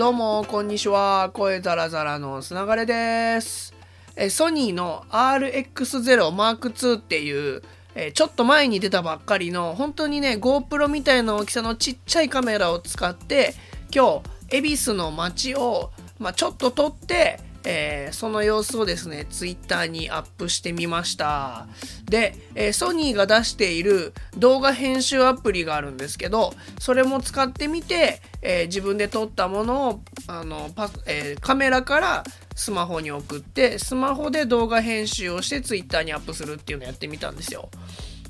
どうも、こんにちは。声ザラザラのつながれです。えソニーの RX0 Mark II っていう、えちょっと前に出たばっかりの、本当にね、GoPro みたいな大きさのちっちゃいカメラを使って、今日、恵比寿の街を、まあ、ちょっと撮って、えー、その様子をですね、ツイッターにアップしてみました。で、えー、ソニーが出している動画編集アプリがあるんですけど、それも使ってみて、えー、自分で撮ったものをあのパ、えカメラからスマホに送って、スマホで動画編集をしてツイッターにアップするっていうのをやってみたんですよ。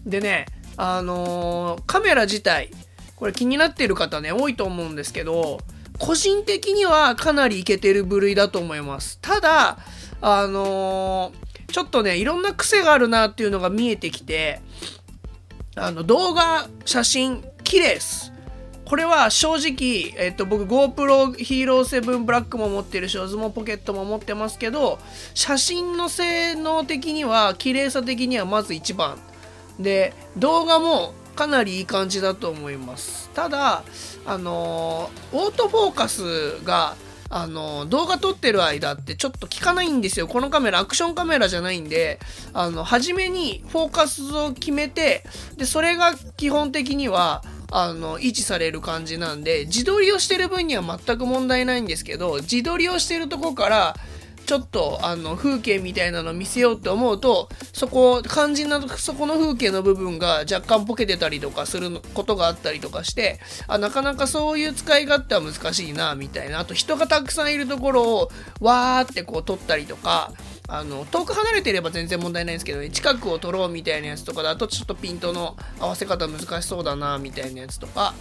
でね、あのカメラ自体、これ気になっている方ね、多いと思うんですけど、個人的にはかなりいけてる部類だと思います。ただ、あのー、ちょっとね、いろんな癖があるなっていうのが見えてきて、あの、動画、写真、綺麗です。これは正直、えっと、僕 GoPro Hero 7 Black も持ってるし、オズモポケットも持ってますけど、写真の性能的には、綺麗さ的にはまず一番。で、動画もかなりいい感じだと思います。ただ、あの、オートフォーカスが、あの、動画撮ってる間ってちょっと効かないんですよ。このカメラ、アクションカメラじゃないんで、あの、初めにフォーカスを決めて、で、それが基本的には、あの、維持される感じなんで、自撮りをしてる分には全く問題ないんですけど、自撮りをしてるとこから、ちょっとあの風景みたいなの見せようって思うとそこ肝心なそこの風景の部分が若干ポケてたりとかすることがあったりとかしてあなかなかそういう使い勝手は難しいなみたいな。あと人がたくさんいるところをわーってこう撮ったりとかあの遠く離れてれば全然問題ないんですけど、ね、近くを撮ろうみたいなやつとかだとちょっとピントの合わせ方難しそうだなみたいなやつとか。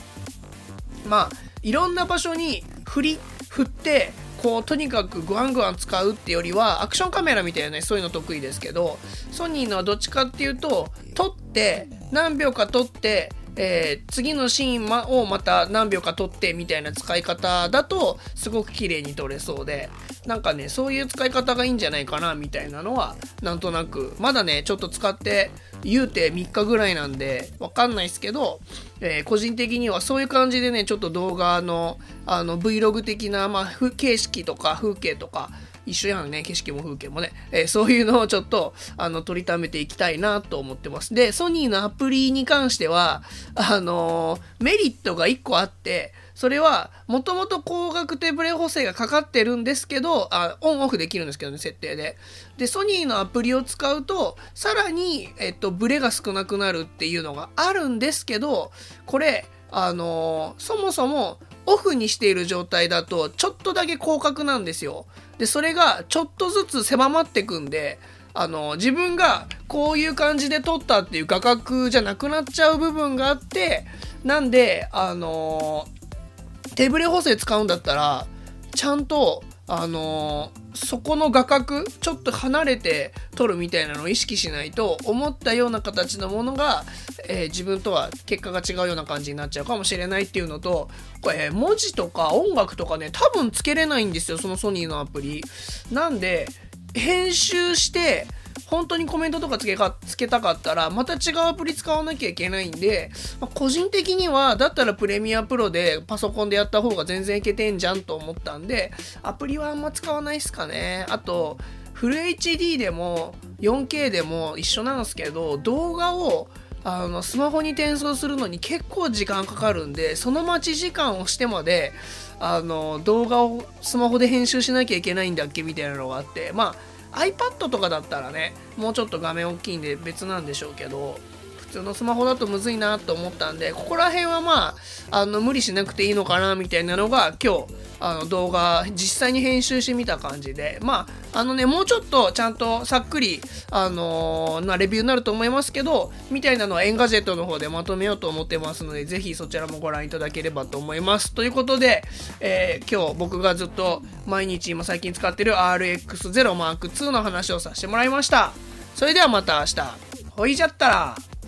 まあいろんな場所に振り振ってこうとにかくグワングワン使うってよりはアクションカメラみたいなねそういうの得意ですけどソニーのはどっちかっていうと撮って何秒か撮ってえー、次のシーンをまた何秒か撮ってみたいな使い方だとすごく綺麗に撮れそうでなんかねそういう使い方がいいんじゃないかなみたいなのはなんとなくまだねちょっと使って言うて3日ぐらいなんでわかんないですけど、えー、個人的にはそういう感じでねちょっと動画のあの Vlog 的な、まあ、景色とか風景とか一緒やんね、景色も風景もね。えー、そういうのをちょっと、あの、取りためていきたいなと思ってます。で、ソニーのアプリに関しては、あのー、メリットが1個あって、それは、もともと光学手ブレ補正がかかってるんですけど、あ、オンオフできるんですけどね、設定で。で、ソニーのアプリを使うと、さらに、えっと、ブレが少なくなるっていうのがあるんですけど、これ、あのー、そもそもオフにしている状態だと、ちょっとだけ広角なんですよ。で、それがちょっとずつ狭まってくんで、あの、自分がこういう感じで撮ったっていう画角じゃなくなっちゃう部分があって、なんで、あの手ブレ補正使うんだったら、ちゃんとあの、そこの画角ちょっと離れて撮るみたいなのを意識しないと思ったような形のものが、えー、自分とは結果が違うような感じになっちゃうかもしれないっていうのとこれ文字とか音楽とかね多分つけれないんですよそのソニーのアプリ。なんで編集して本当にコメントとかつけかつけたかったら、また違うアプリ使わなきゃいけないんで、まあ、個人的には、だったらプレミアプロでパソコンでやった方が全然いけてんじゃんと思ったんで、アプリはあんま使わないっすかね。あと、フル HD でも 4K でも一緒なんですけど、動画をあのスマホに転送するのに結構時間かかるんで、その待ち時間をしてまで、あの動画をスマホで編集しなきゃいけないんだっけみたいなのがあって、まあ iPad とかだったらねもうちょっと画面大きいんで別なんでしょうけど普通のスマホだとむずいなと思ったんでここら辺はまああの無理しなくていいのかなみたいなのが今日あの動画実際に編集してみた感じで。まああのねもうちょっとちゃんとさっくりあのー、なレビューになると思いますけどみたいなのは Engadget の方でまとめようと思ってますのでぜひそちらもご覧いただければと思います。ということで、えー、今日僕がずっと毎日今最近使ってる RX0 Mark II の話をさせてもらいました。それではまた明日。ほいじゃったら。